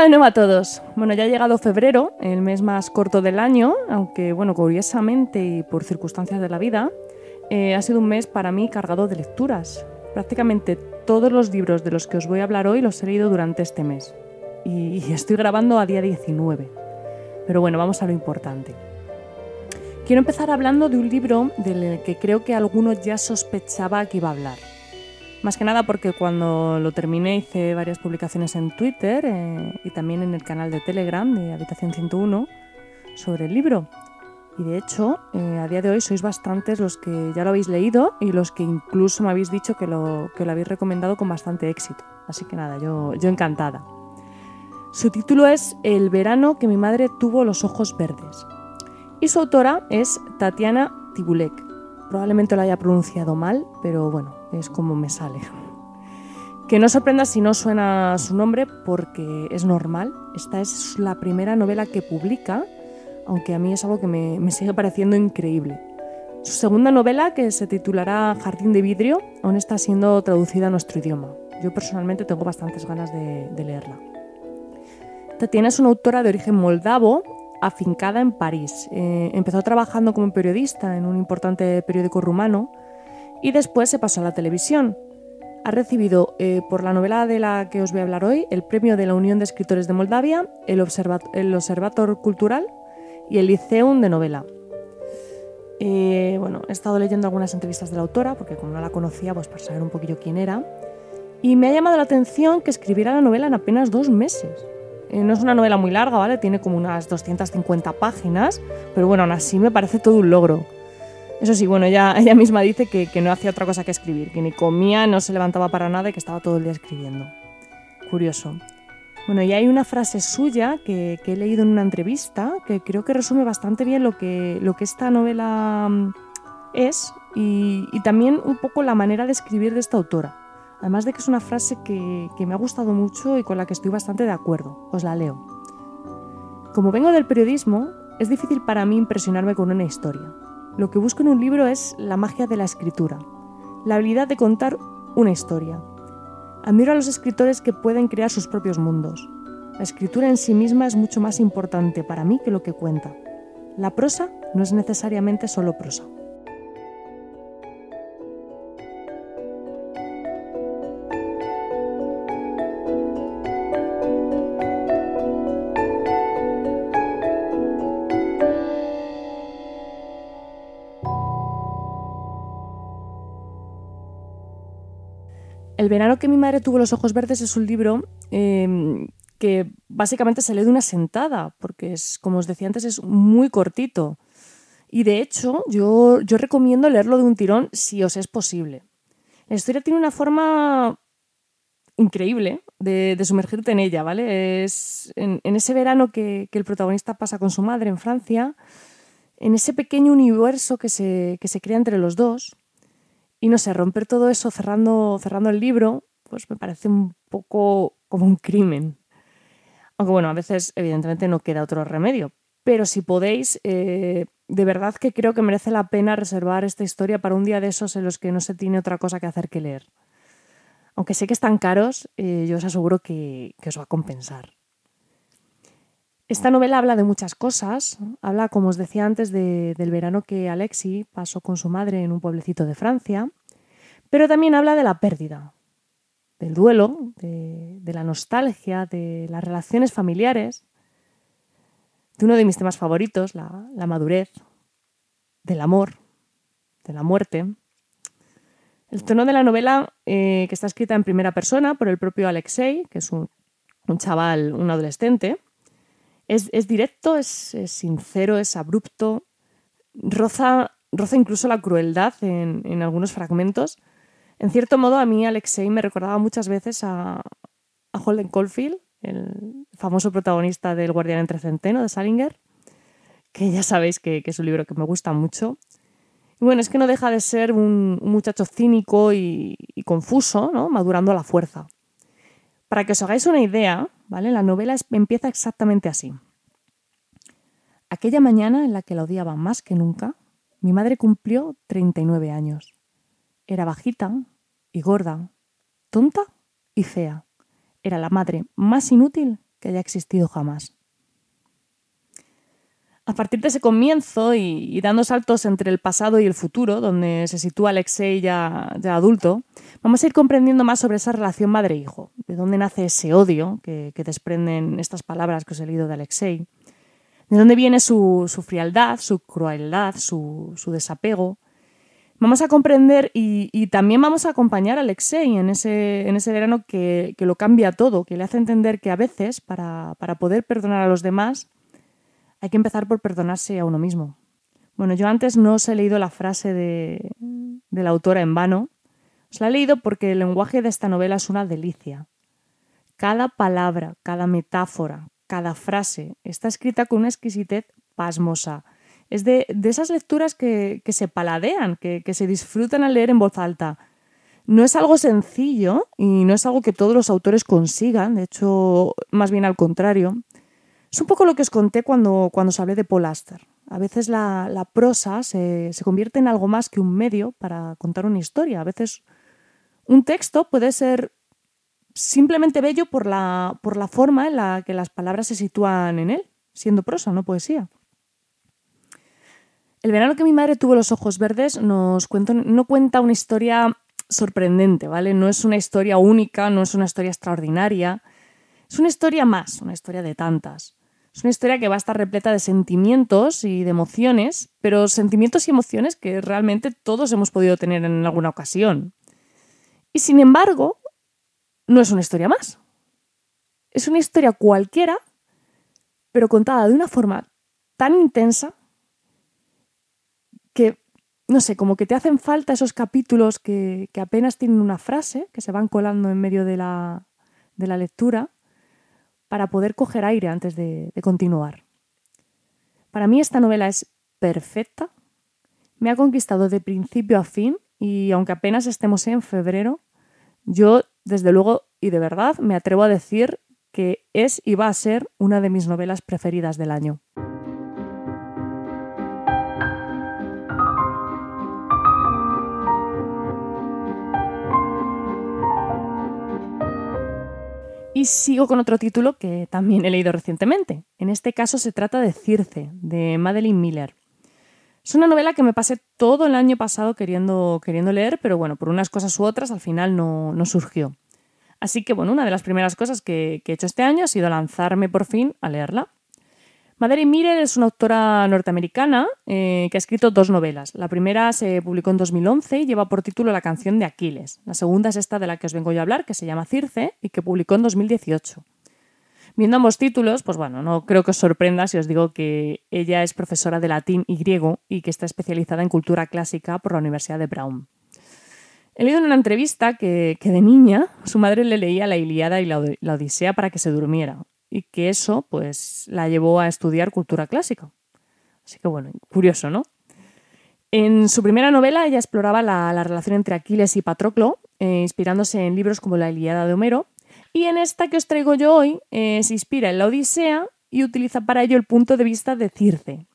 De nuevo a todos. Bueno, ya ha llegado febrero, el mes más corto del año, aunque bueno, curiosamente y por circunstancias de la vida, eh, ha sido un mes para mí cargado de lecturas. Prácticamente todos los libros de los que os voy a hablar hoy los he leído durante este mes. Y estoy grabando a día 19. Pero bueno, vamos a lo importante. Quiero empezar hablando de un libro del que creo que alguno ya sospechaba que iba a hablar. Más que nada porque cuando lo terminé hice varias publicaciones en Twitter eh, y también en el canal de Telegram de Habitación 101 sobre el libro. Y de hecho, eh, a día de hoy sois bastantes los que ya lo habéis leído y los que incluso me habéis dicho que lo, que lo habéis recomendado con bastante éxito. Así que nada, yo, yo encantada. Su título es El verano que mi madre tuvo los ojos verdes. Y su autora es Tatiana Tibulek. Probablemente lo haya pronunciado mal, pero bueno, es como me sale. Que no sorprenda si no suena su nombre porque es normal. Esta es la primera novela que publica aunque a mí es algo que me, sigue pareciendo increíble. Su segunda novela, que se titulará Jardín de Vidrio, aún está siendo traducida a nuestro idioma. Yo personalmente tengo bastantes ganas de, leerla. Tatiana es una autora de origen moldavo, afincada en París. Eh, empezó trabajando como periodista en un importante periódico rumano y después se pasó a la televisión. Ha recibido eh, por la novela de la que os voy a hablar hoy el premio de la Unión de Escritores de Moldavia, el, el Observator Cultural y el Liceum de novela. Eh, bueno, he estado leyendo algunas entrevistas de la autora, porque como no la conocía, pues para saber un poquillo quién era. Y me ha llamado la atención que escribiera la novela en apenas dos meses. Eh, no es una novela muy larga, ¿vale? Tiene como unas 250 páginas, pero bueno, aún así me parece todo un logro. Eso sí, bueno, ella, ella misma dice que, no hacía otra cosa que escribir, que ni comía, no se levantaba para nada y que estaba todo el día escribiendo. Curioso. Bueno, y hay una frase suya que, he leído en una entrevista que creo que resume bastante bien lo que, esta novela mm, es y, también un poco la manera de escribir de esta autora. Además de que es una frase que me ha gustado mucho y con la que estoy bastante de acuerdo. Os la leo. Como vengo del periodismo, es difícil para mí impresionarme con una historia. Lo que busco en un libro es la magia de la escritura, la habilidad de contar una historia, Admiro a los escritores que pueden crear sus propios mundos. La escritura en sí misma es mucho más importante para mí que lo que cuenta. La prosa no es necesariamente solo prosa. Verano que mi madre tuvo los ojos verdes es un libro em, que básicamente se lee de una sentada, porque es, como os decía antes, es muy cortito. Y de hecho, yo, yo recomiendo leerlo de un tirón si os es posible. La historia tiene una forma increíble de, sumergirte en ella, ¿vale? Es en, ese verano que, el protagonista pasa con su madre en Francia, en ese pequeño universo que se, que se crea entre los dos, y no sé, romper todo eso cerrando, cerrando el libro, pues me parece un poco como un crimen. Aunque bueno, a veces evidentemente no queda otro remedio. Pero si podéis, eh, de verdad que creo que merece la pena reservar esta historia para un día de esos en los que no se tiene otra cosa que hacer que leer. Aunque sé que están caros, eh, yo os aseguro que, os va a compensar. Esta novela habla de muchas cosas. Habla, como os decía antes, del verano que Alexi pasó con su madre en un pueblecito de Francia, pero también habla de la pérdida, del duelo, de, la nostalgia, de las relaciones familiares, de uno de mis temas favoritos, la, madurez, del amor, de la muerte. El tono de la novela, eh, que está escrita en primera persona por el propio Alexei, que es un chaval, un adolescente, es, directo, es, sincero, es abrupto, roza, roza incluso la crueldad en, algunos fragmentos. En cierto modo, a mí Alexei me recordaba muchas veces a, a Holden Caulfield, el famoso protagonista del Guardián entre Centeno de Salinger, que ya sabéis que, es un libro que me gusta mucho. Y bueno, es que no deja de ser un, muchacho cínico y, confuso, ¿no? madurando a la fuerza. Para que os hagáis una idea, ¿vale? La novela empieza exactamente así. Aquella mañana en la que la odiaba más que nunca, mi madre cumplió 39 años. Era bajita y gorda, tonta y fea. Era la madre más inútil que haya existido jamás. A partir de ese comienzo y, dando saltos entre el pasado y el futuro, donde se sitúa Alexei ya, adulto, vamos a ir comprendiendo más sobre esa relación madre-hijo, de dónde nace ese odio que, desprenden estas palabras que os he leído de Alexei, de dónde viene su, frialdad, su crueldad, su, desapego. Vamos a comprender y, también vamos a acompañar a Alexei en ese, en ese verano que, lo cambia todo, que le hace entender que a veces, para, para poder perdonar a los demás, hay que empezar por perdonarse a uno mismo. Bueno, yo antes no os he leído la frase de, la autora en vano. Os la he leído porque el lenguaje de esta novela es una delicia. Cada palabra, cada metáfora, cada frase está escrita con una exquisitez pasmosa. Es de, esas lecturas que, se paladean, que, que se disfrutan al leer en voz alta. No es algo sencillo y no es algo que todos los autores consigan, de hecho, más bien al contrario. Es un poco lo que os conté cuando, cuando os hablé de Paul. A veces la, prosa se, convierte en algo más que un medio para contar una historia. A veces un texto puede ser simplemente bello por la, por la forma en la que las palabras se sitúan en él, siendo prosa, no poesía. El verano que mi madre tuvo los ojos verdes nos no cuenta una historia sorprendente, ¿vale? No es una historia única, no es una historia extraordinaria. Es una historia más, una historia de tantas. Es una historia que va a estar repleta de sentimientos y de emociones, pero sentimientos y emociones que realmente todos hemos podido tener en alguna ocasión. Y sin embargo, no es una historia más. Es una historia cualquiera, pero contada de una forma tan intensa que, no sé, como que te hacen falta esos capítulos que, apenas tienen una frase, que se van colando en medio de la, de la lectura para poder coger aire antes de, continuar. Para mí esta novela es perfecta, me ha conquistado de principio a fin y aunque apenas estemos en febrero, yo desde luego y de verdad me atrevo a decir que es y va a ser una de mis novelas preferidas del año. Y sigo con otro título que también he leído recientemente. En este caso se trata de Circe, de Madeleine Miller. Es una novela que me pasé todo el año pasado queriendo, queriendo leer, pero bueno, por unas cosas u otras al final no, surgió. Así que bueno, una de las primeras cosas que he hecho este año ha sido lanzarme por fin a leerla. Madeleine Miller es una autora norteamericana eh, que ha escrito dos novelas. La primera se publicó en 2011 y lleva por título La canción de Aquiles. La segunda es esta de la que os vengo yo a hablar, que se llama Circe y que publicó en 2018. Viendo ambos títulos, pues bueno, no creo que os sorprenda si os digo que ella es profesora de latín y griego y que está especializada en cultura clásica por la Universidad de Brown. He leído en una entrevista que, de niña su madre le leía la Iliada y la Odisea para que se durmiera y que eso pues la llevó a estudiar cultura clásica. Así que bueno, curioso, ¿no? En su primera novela ella exploraba la, relación entre Aquiles y Patroclo, eh, inspirándose en libros como la Ilíada de Homero, y en esta que os traigo yo hoy eh, se inspira en la Odisea y utiliza para ello el punto de vista de Circe.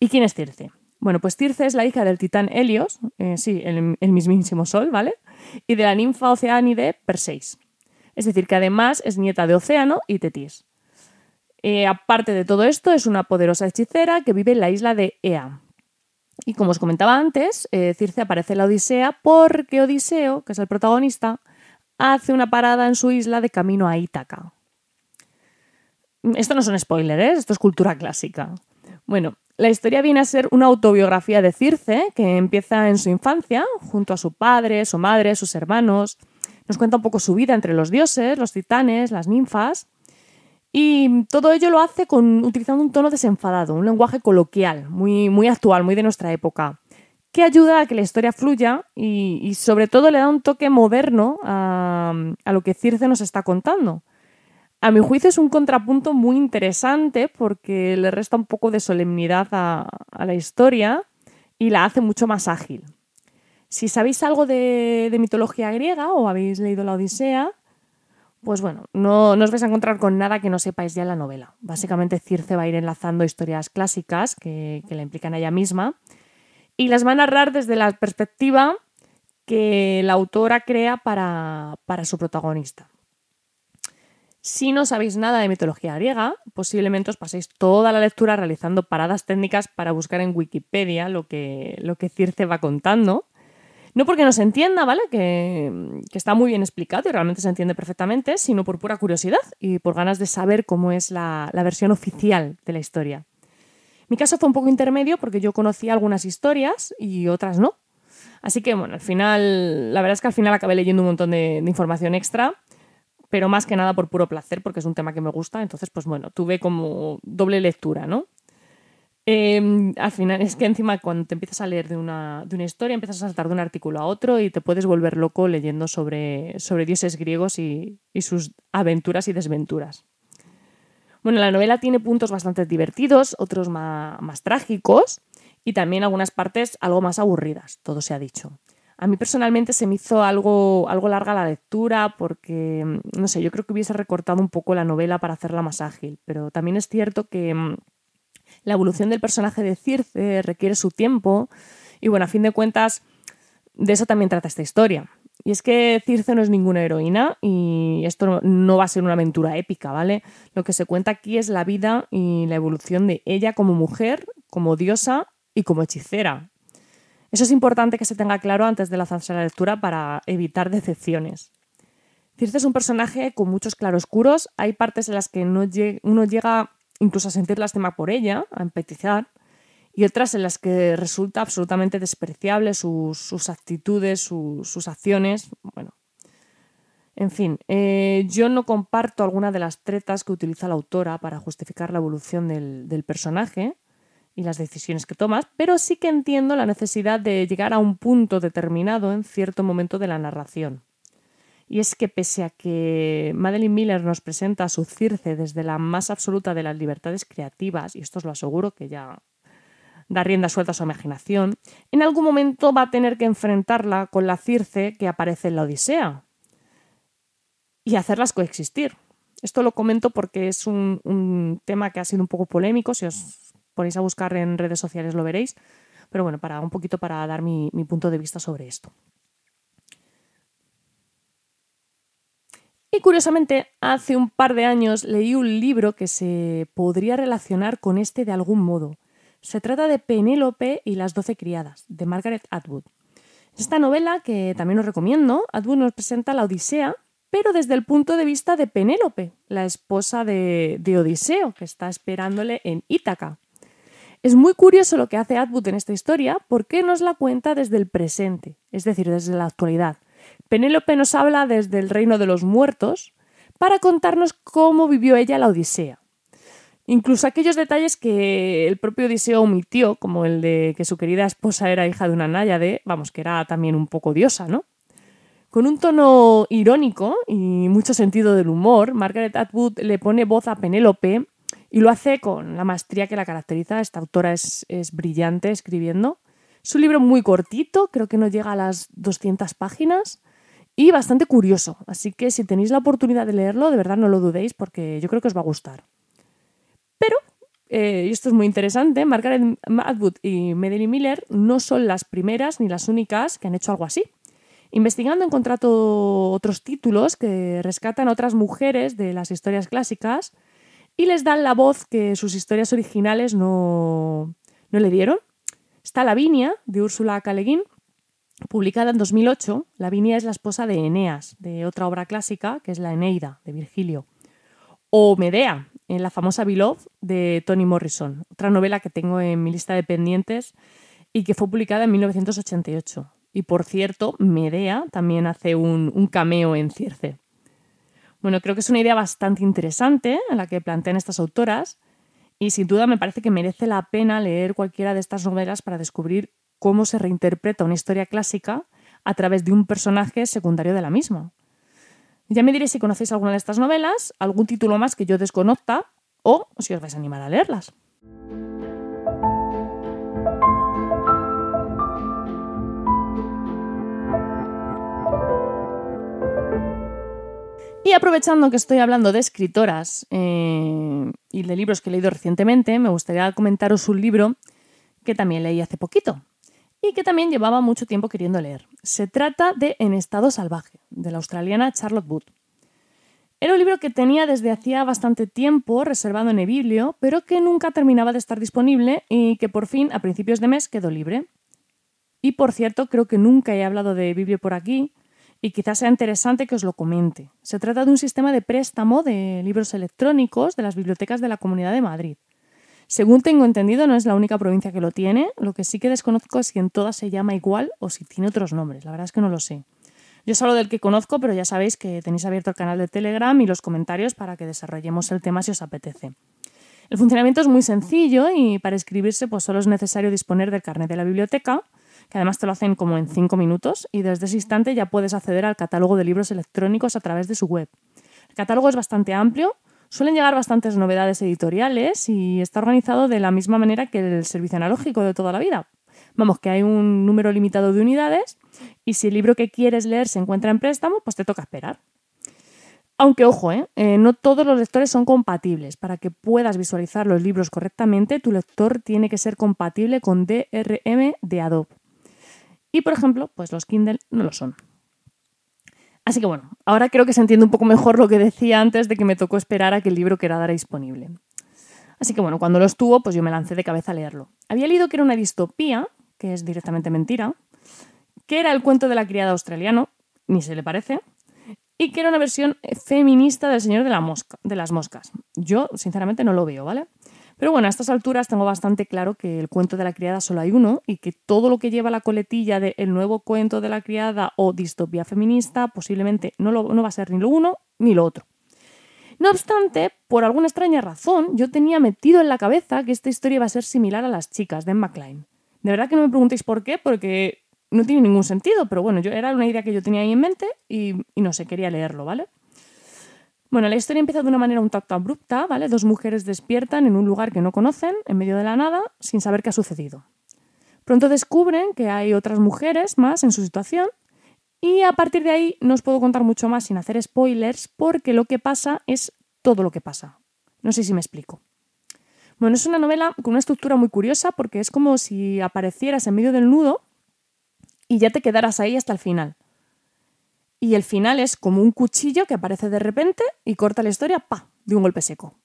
¿Y quién es Circe? Bueno, pues Circe es la hija del titán Helios, eh, sí, el, el, mismísimo Sol, ¿vale? Y de la ninfa oceánide Perseis. Es decir, que además es nieta de Océano y Tetis. Eh, aparte de todo esto, es una poderosa hechicera que vive en la isla de Ea. Y como os comentaba antes, eh, Circe aparece en la Odisea porque Odiseo, que es el protagonista, hace una parada en su isla de camino a Ítaca. Esto no son spoilers, ¿eh? esto es cultura clásica. Bueno, la historia viene a ser una autobiografía de Circe que empieza en su infancia, junto a su padre, su madre, sus hermanos, nos cuenta un poco su vida entre los dioses, los titanes, las ninfas. Y todo ello lo hace con, utilizando un tono desenfadado, un lenguaje coloquial, muy, muy actual, muy de nuestra época, que ayuda a que la historia fluya y, sobre todo le da un toque moderno a, lo que Circe nos está contando. A mi juicio es un contrapunto muy interesante porque le resta un poco de solemnidad a, la historia y la hace mucho más ágil. Si sabéis algo de, mitología griega o habéis leído la Odisea, pues bueno, no, os vais a encontrar con nada que no sepáis ya en la novela. Básicamente Circe va a ir enlazando historias clásicas que, la implican a ella misma y las va a narrar desde la perspectiva que la autora crea para, su protagonista. Si no sabéis nada de mitología griega, posiblemente os paséis toda la lectura realizando paradas técnicas para buscar en Wikipedia lo que Circe va contando no porque no se entienda, ¿vale? Que, está muy bien explicado y realmente se entiende perfectamente, sino por pura curiosidad y por ganas de saber cómo es la, versión oficial de la historia. Mi caso fue un poco intermedio porque yo conocía algunas historias y otras no. Así que, bueno, al final, la verdad es que al final acabé leyendo un montón de, de información extra, pero más que nada por puro placer, porque es un tema que me gusta. Entonces, pues bueno, tuve como doble lectura, ¿no? Em, al final es que encima cuando te empiezas a leer de una, de una, historia, empiezas a saltar de un artículo a otro y te puedes volver loco leyendo sobre, sobre dioses griegos y, sus aventuras y desventuras. Bueno, la novela tiene puntos bastante divertidos, otros más, más trágicos y también algunas partes algo más aburridas, todo se ha dicho. A mí personalmente se me hizo algo, algo larga la lectura porque, no sé, yo creo que hubiese recortado un poco la novela para hacerla más ágil, pero también es cierto que la evolución del personaje de Circe requiere su tiempo y bueno, a fin de cuentas, de eso también trata esta historia. Y es que Circe no es ninguna heroína y esto no va a ser una aventura épica, ¿vale? Lo que se cuenta aquí es la vida y la evolución de ella como mujer, como diosa y como hechicera. Eso es importante que se tenga claro antes de lanzarse a la lectura para evitar decepciones. Circe es un personaje con muchos claroscuros, hay partes en las que no uno llega incluso a sentir lástima por ella, a empatizar, y otras en las que resulta absolutamente despreciable sus, actitudes, sus acciones. Bueno, en fin, eh, yo no comparto alguna de las tretas que utiliza la autora para justificar la evolución del, del personaje y las decisiones que tomas, pero sí que entiendo la necesidad de llegar a un punto determinado en cierto momento de la narración. Y es que pese a que Madeline Miller nos presenta a su Circe desde la más absoluta de las libertades creativas, y esto os lo aseguro que ya da rienda suelta a su imaginación, en algún momento va a tener que enfrentarla con la Circe que aparece en la Odisea y hacerlas coexistir. Esto lo comento porque es un, tema que ha sido un poco polémico, si os ponéis a buscar en redes sociales lo veréis, pero bueno, para un poquito para dar mi punto de vista sobre esto. Y curiosamente, hace un par de años leí un libro que se podría relacionar con este de algún modo. Se trata de Penélope y las doce criadas, de Margaret Atwood. Esta novela, que también os recomiendo, Atwood nos presenta la Odisea, pero desde el punto de vista de Penélope, la esposa de, Odiseo, que está esperándole en Ítaca. Es muy curioso lo que hace Atwood en esta historia porque nos la cuenta desde el presente, es decir, desde la actualidad. Penélope nos habla desde el reino de los muertos para contarnos cómo vivió ella la Odisea. Incluso aquellos detalles que el propio Odiseo omitió, como el de que su querida esposa era hija de una náyade, vamos, que era también un poco diosa, ¿no? Con un tono irónico y mucho sentido del humor, Margaret Atwood le pone voz a Penélope y lo hace con la maestría que la caracteriza. Esta autora es, es brillante escribiendo. Es un libro muy cortito, creo que no llega a las 200 páginas, y bastante curioso. Así que si tenéis la oportunidad de leerlo, de verdad no lo dudéis porque yo creo que os va a gustar. Pero, eh, y esto es muy interesante, Margaret Atwood y Madeline Miller no son las primeras ni las únicas que han hecho algo así. Investigando he encontrado otros títulos que rescatan a otras mujeres de las historias clásicas y les dan la voz que sus historias originales no, no le dieron. Está Lavinia, de Úrsula K. Publicada en 2008, Lavinia es la esposa de Eneas, de otra obra clásica, que es la Eneida, de Virgilio. O Medea, en la famosa Beloved, de Toni Morrison, otra novela que tengo en mi lista de pendientes y que fue publicada en 1988. Y por cierto, Medea también hace un, cameo en Circe. Bueno, creo que es una idea bastante interesante la que plantean estas autoras y sin duda me parece que merece la pena leer cualquiera de estas novelas para descubrir cómo se reinterpreta una historia clásica a través de un personaje secundario de la misma. Ya me diréis si conocéis alguna de estas novelas, algún título más que yo desconozca o si os vais a animar a leerlas. Y aprovechando que estoy hablando de escritoras eh, y de libros que he leído recientemente, me gustaría comentaros un libro que también leí hace poquito y que también llevaba mucho tiempo queriendo leer. Se trata de En estado salvaje, de la australiana Charlotte Wood. Era un libro que tenía desde hacía bastante tiempo reservado en eBiblio, pero que nunca terminaba de estar disponible y que por fin, a principios de mes, quedó libre. Y por cierto, creo que nunca he hablado de eBiblio por aquí, y quizás sea interesante que os lo comente. Se trata de un sistema de préstamo de libros electrónicos de las bibliotecas de la Comunidad de Madrid. Según tengo entendido, no es la única provincia que lo tiene, lo que sí que desconozco es si en todas se llama igual o si tiene otros nombres, la verdad es que no lo sé. Yo solo del que conozco, pero ya sabéis que tenéis abierto el canal de Telegram y los comentarios para que desarrollemos el tema si os apetece. El funcionamiento es muy sencillo y para inscribirse pues solo es necesario disponer del carnet de la biblioteca, que además te lo hacen como en cinco minutos y desde ese instante ya puedes acceder al catálogo de libros electrónicos a través de su web. El catálogo es bastante amplio, suelen llegar bastantes novedades editoriales y está organizado de la misma manera que el servicio analógico de toda la vida. Vamos, que hay un número limitado de unidades y si el libro que quieres leer se encuentra en préstamo, pues te toca esperar. Aunque ojo, ¿eh? Eh, no todos los lectores son compatibles. Para que puedas visualizar los libros correctamente, tu lector tiene que ser compatible con DRM de Adobe. Y por ejemplo, pues los Kindle no lo son. Así que bueno, ahora creo que se entiende un poco mejor lo que decía antes de que me tocó esperar a que el libro quedara disponible. Así que bueno, cuando lo estuvo, pues yo me lancé de cabeza a leerlo. Había leído que era una distopía, que es directamente mentira, que era el cuento de la criada australiano, ni se le parece, y que era una versión feminista del Señor de, la mosca, de las Moscas. Yo, sinceramente, no lo veo, ¿vale? Pero bueno, a estas alturas tengo bastante claro que el cuento de la criada solo hay uno y que todo lo que lleva la coletilla de el nuevo cuento de la criada o distopía feminista posiblemente no, no va a ser ni lo uno ni lo otro. No obstante, por alguna extraña razón, yo tenía metido en la cabeza que esta historia iba a ser similar a las chicas de Emma Klein. De verdad que no me preguntéis por qué, porque no tiene ningún sentido, pero bueno, yo, era una idea que yo tenía ahí en mente y, y no sé, quería leerlo, ¿vale? Bueno, la historia empieza de una manera un tanto abrupta, ¿vale? Dos mujeres despiertan en un lugar que no conocen, en medio de la nada, sin saber qué ha sucedido. Pronto descubren que hay otras mujeres más en su situación y a partir de ahí no os puedo contar mucho más sin hacer spoilers porque lo que pasa es todo lo que pasa. No sé si me explico. Bueno, es una novela con una estructura muy curiosa porque es como si aparecieras en medio del nudo y ya te quedaras ahí hasta el final y el final es como un cuchillo que aparece de repente y corta la historia, pa, de un golpe seco.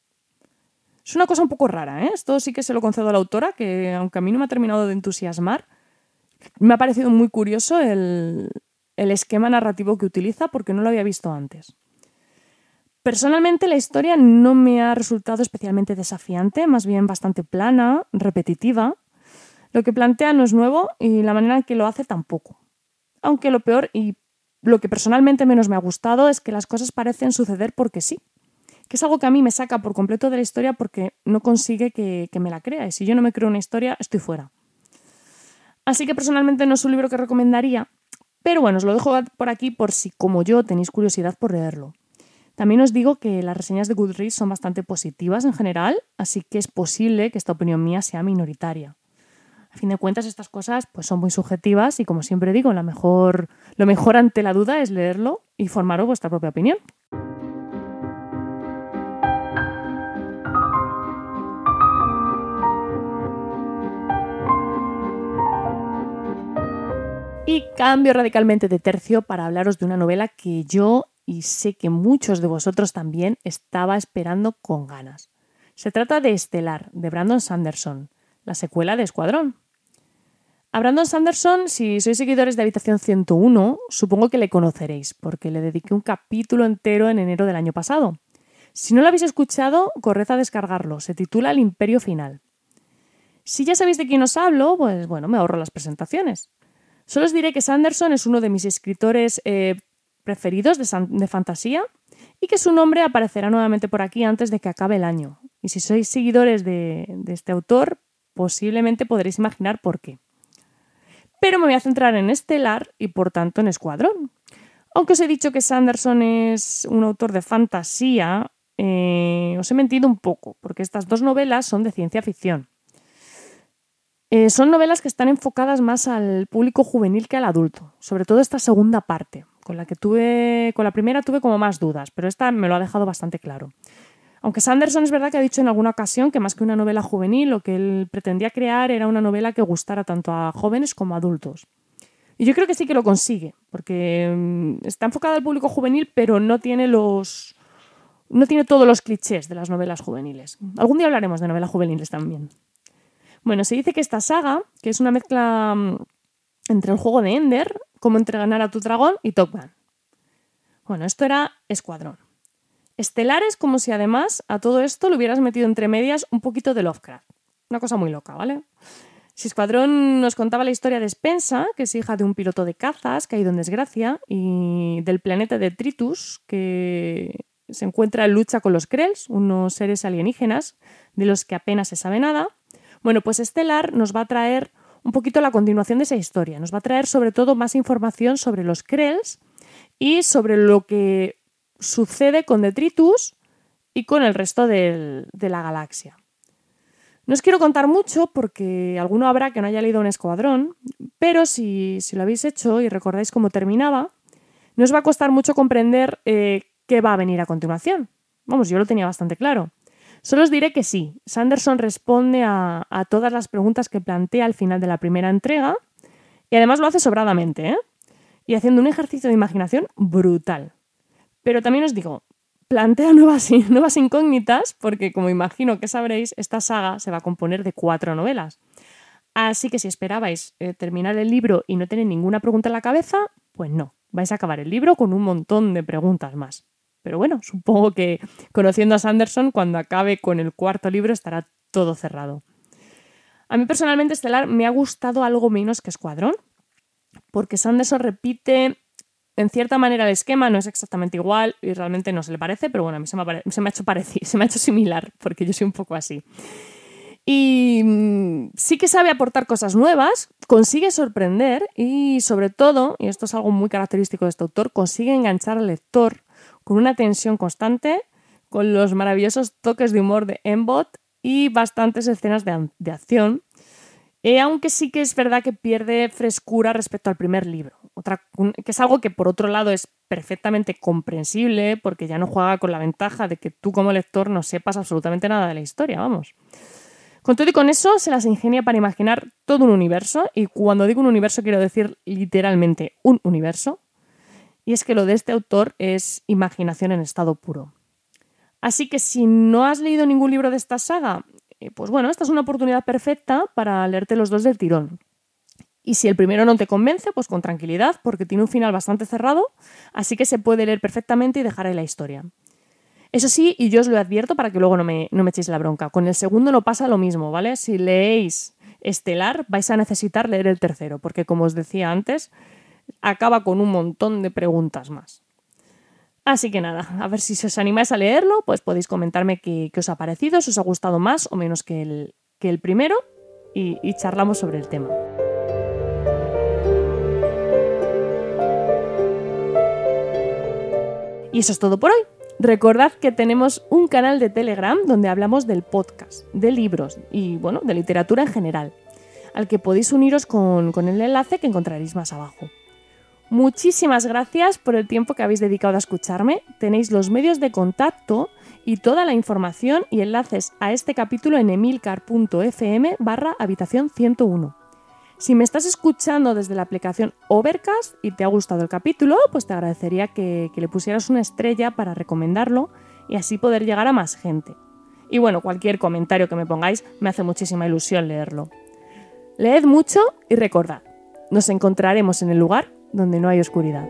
Es una cosa un poco rara, ¿eh? Esto sí que se lo concedo a la autora, que aunque a mí no me ha terminado de entusiasmar, me ha parecido muy curioso el, el esquema narrativo que utiliza porque no lo había visto antes. Personalmente la historia no me ha resultado especialmente desafiante, más bien bastante plana, repetitiva. Lo que plantea no es nuevo y la manera en que lo hace tampoco. Aunque lo peor, y lo que personalmente menos me ha gustado es que las cosas parecen suceder porque sí, que es algo que a mí me saca por completo de la historia porque no consigue que, me la crea y si yo no me creo una historia estoy fuera. Así que personalmente no es un libro que recomendaría, pero bueno, os lo dejo por aquí por si como yo tenéis curiosidad por leerlo. También os digo que las reseñas de Goodreads son bastante positivas en general, así que es posible que esta opinión mía sea minoritaria. A fin de cuentas, estas cosas pues, son muy subjetivas y, como siempre digo, lo mejor, lo mejor ante la duda es leerlo y formaros vuestra propia opinión. Y cambio radicalmente de tercio para hablaros de una novela que yo y sé que muchos de vosotros también estaba esperando con ganas. Se trata de Estelar, de Brandon Sanderson, la secuela de Escuadrón. A Brandon Sanderson, si sois seguidores de Habitación 101, supongo que le conoceréis, porque le dediqué un capítulo entero en enero del año pasado. Si no lo habéis escuchado, corred a descargarlo. Se titula El Imperio Final. Si ya sabéis de quién os hablo, pues bueno, me ahorro las presentaciones. Solo os diré que Sanderson es uno de mis escritores eh, preferidos de, fantasía y que su nombre aparecerá nuevamente por aquí antes de que acabe el año. Y si sois seguidores de este autor, posiblemente podréis imaginar por qué. Pero me voy a centrar en Estelar y por tanto en Escuadrón. Aunque os he dicho que Sanderson es un autor de fantasía, eh, os he mentido un poco, porque estas dos novelas son de ciencia ficción. Eh, son novelas que están enfocadas más al público juvenil que al adulto, sobre todo esta segunda parte, con la que tuve, con la primera tuve como más dudas, pero esta me lo ha dejado bastante claro. Aunque Sanderson es verdad que ha dicho en alguna ocasión que más que una novela juvenil, lo que él pretendía crear era una novela que gustara tanto a jóvenes como a adultos. Y yo creo que sí que lo consigue, porque mm, está enfocada al público juvenil, pero no tiene los no tiene todos los clichés de las novelas juveniles. Algún día hablaremos de novelas juveniles también. Bueno, se dice que esta saga, que es una mezcla mm, entre el juego de Ender, cómo entreganar a tu dragón, y Top Gun. Bueno, esto era Escuadrón. Estelar es como si además a todo esto le hubieras metido entre medias un poquito de Lovecraft. Una cosa muy loca, ¿vale? Si Escuadrón nos contaba la historia de Spensa, que es hija de un piloto de cazas caído en desgracia, y del planeta de Tritus, que se encuentra en lucha con los Krells, unos seres alienígenas de los que apenas se sabe nada, bueno, pues Estelar nos va a traer un poquito la continuación de esa historia. Nos va a traer sobre todo más información sobre los Krells y sobre lo que sucede con Detritus y con el resto de la galaxia. No os quiero contar mucho porque alguno habrá que no haya leído un escuadrón, pero si, lo habéis hecho y recordáis cómo terminaba, no os va a costar mucho comprender eh, qué va a venir a continuación. Vamos, yo lo tenía bastante claro. Solo os diré que sí, Sanderson responde a, todas las preguntas que plantea al final de la primera entrega y además lo hace sobradamente, ¿eh? Y haciendo un ejercicio de imaginación brutal. Pero también os digo, plantea nuevas, incógnitas porque, como imagino que sabréis, esta saga se va a componer de cuatro novelas. Así que si esperabais eh, terminar el libro y no tener ninguna pregunta en la cabeza, pues no, vais a acabar el libro con un montón de preguntas más. Pero bueno, supongo que conociendo a Sanderson, cuando acabe con el cuarto libro estará todo cerrado. A mí personalmente Estelar me ha gustado algo menos que Escuadrón, porque Sanderson repite en cierta manera el esquema, no es exactamente igual y realmente no se le parece, pero bueno, a mí se me ha, hecho parecido, se me ha hecho similar, porque yo soy un poco así. Y mm, sí que sabe aportar cosas nuevas, consigue sorprender y sobre todo, y esto es algo muy característico de este autor, consigue enganchar al lector con una tensión constante, con los maravillosos toques de humor de Embot y bastantes escenas de, acción. Eh, aunque sí que es verdad que pierde frescura respecto al primer libro, Que es algo que por otro lado es perfectamente comprensible porque ya no juega con la ventaja de que tú como lector no sepas absolutamente nada de la historia, vamos. Con todo y con eso se las ingenia para imaginar todo un universo y cuando digo un universo quiero decir literalmente un universo y es que lo de este autor es imaginación en estado puro. Así que si no has leído ningún libro de esta saga, eh, pues bueno, esta es una oportunidad perfecta para leerte los dos del tirón. Y si el primero no te convence, pues con tranquilidad, porque tiene un final bastante cerrado, así que se puede leer perfectamente y dejar ahí la historia. Eso sí, y yo os lo advierto para que luego no me, no me echéis la bronca, con el segundo no pasa lo mismo, ¿vale? Si leéis Estelar, vais a necesitar leer el tercero, porque como os decía antes, acaba con un montón de preguntas más. Así que nada, a ver si os animáis a leerlo, pues podéis comentarme qué, os ha parecido, si os ha gustado más o menos que el, que el primero y charlamos sobre el tema. Y eso es todo por hoy. Recordad que tenemos un canal de Telegram donde hablamos del podcast, de libros y bueno, de literatura en general, al que podéis uniros con, con el enlace que encontraréis más abajo. Muchísimas gracias por el tiempo que habéis dedicado a escucharme. Tenéis los medios de contacto y toda la información y enlaces a este capítulo en emilcar.fm barra habitación 101. Si me estás escuchando desde la aplicación Overcast y te ha gustado el capítulo, pues te agradecería que, que le pusieras una estrella para recomendarlo y así poder llegar a más gente. Y bueno, cualquier comentario que me pongáis me hace muchísima ilusión leerlo. Leed mucho y recordad, nos encontraremos en el lugar donde no hay oscuridad.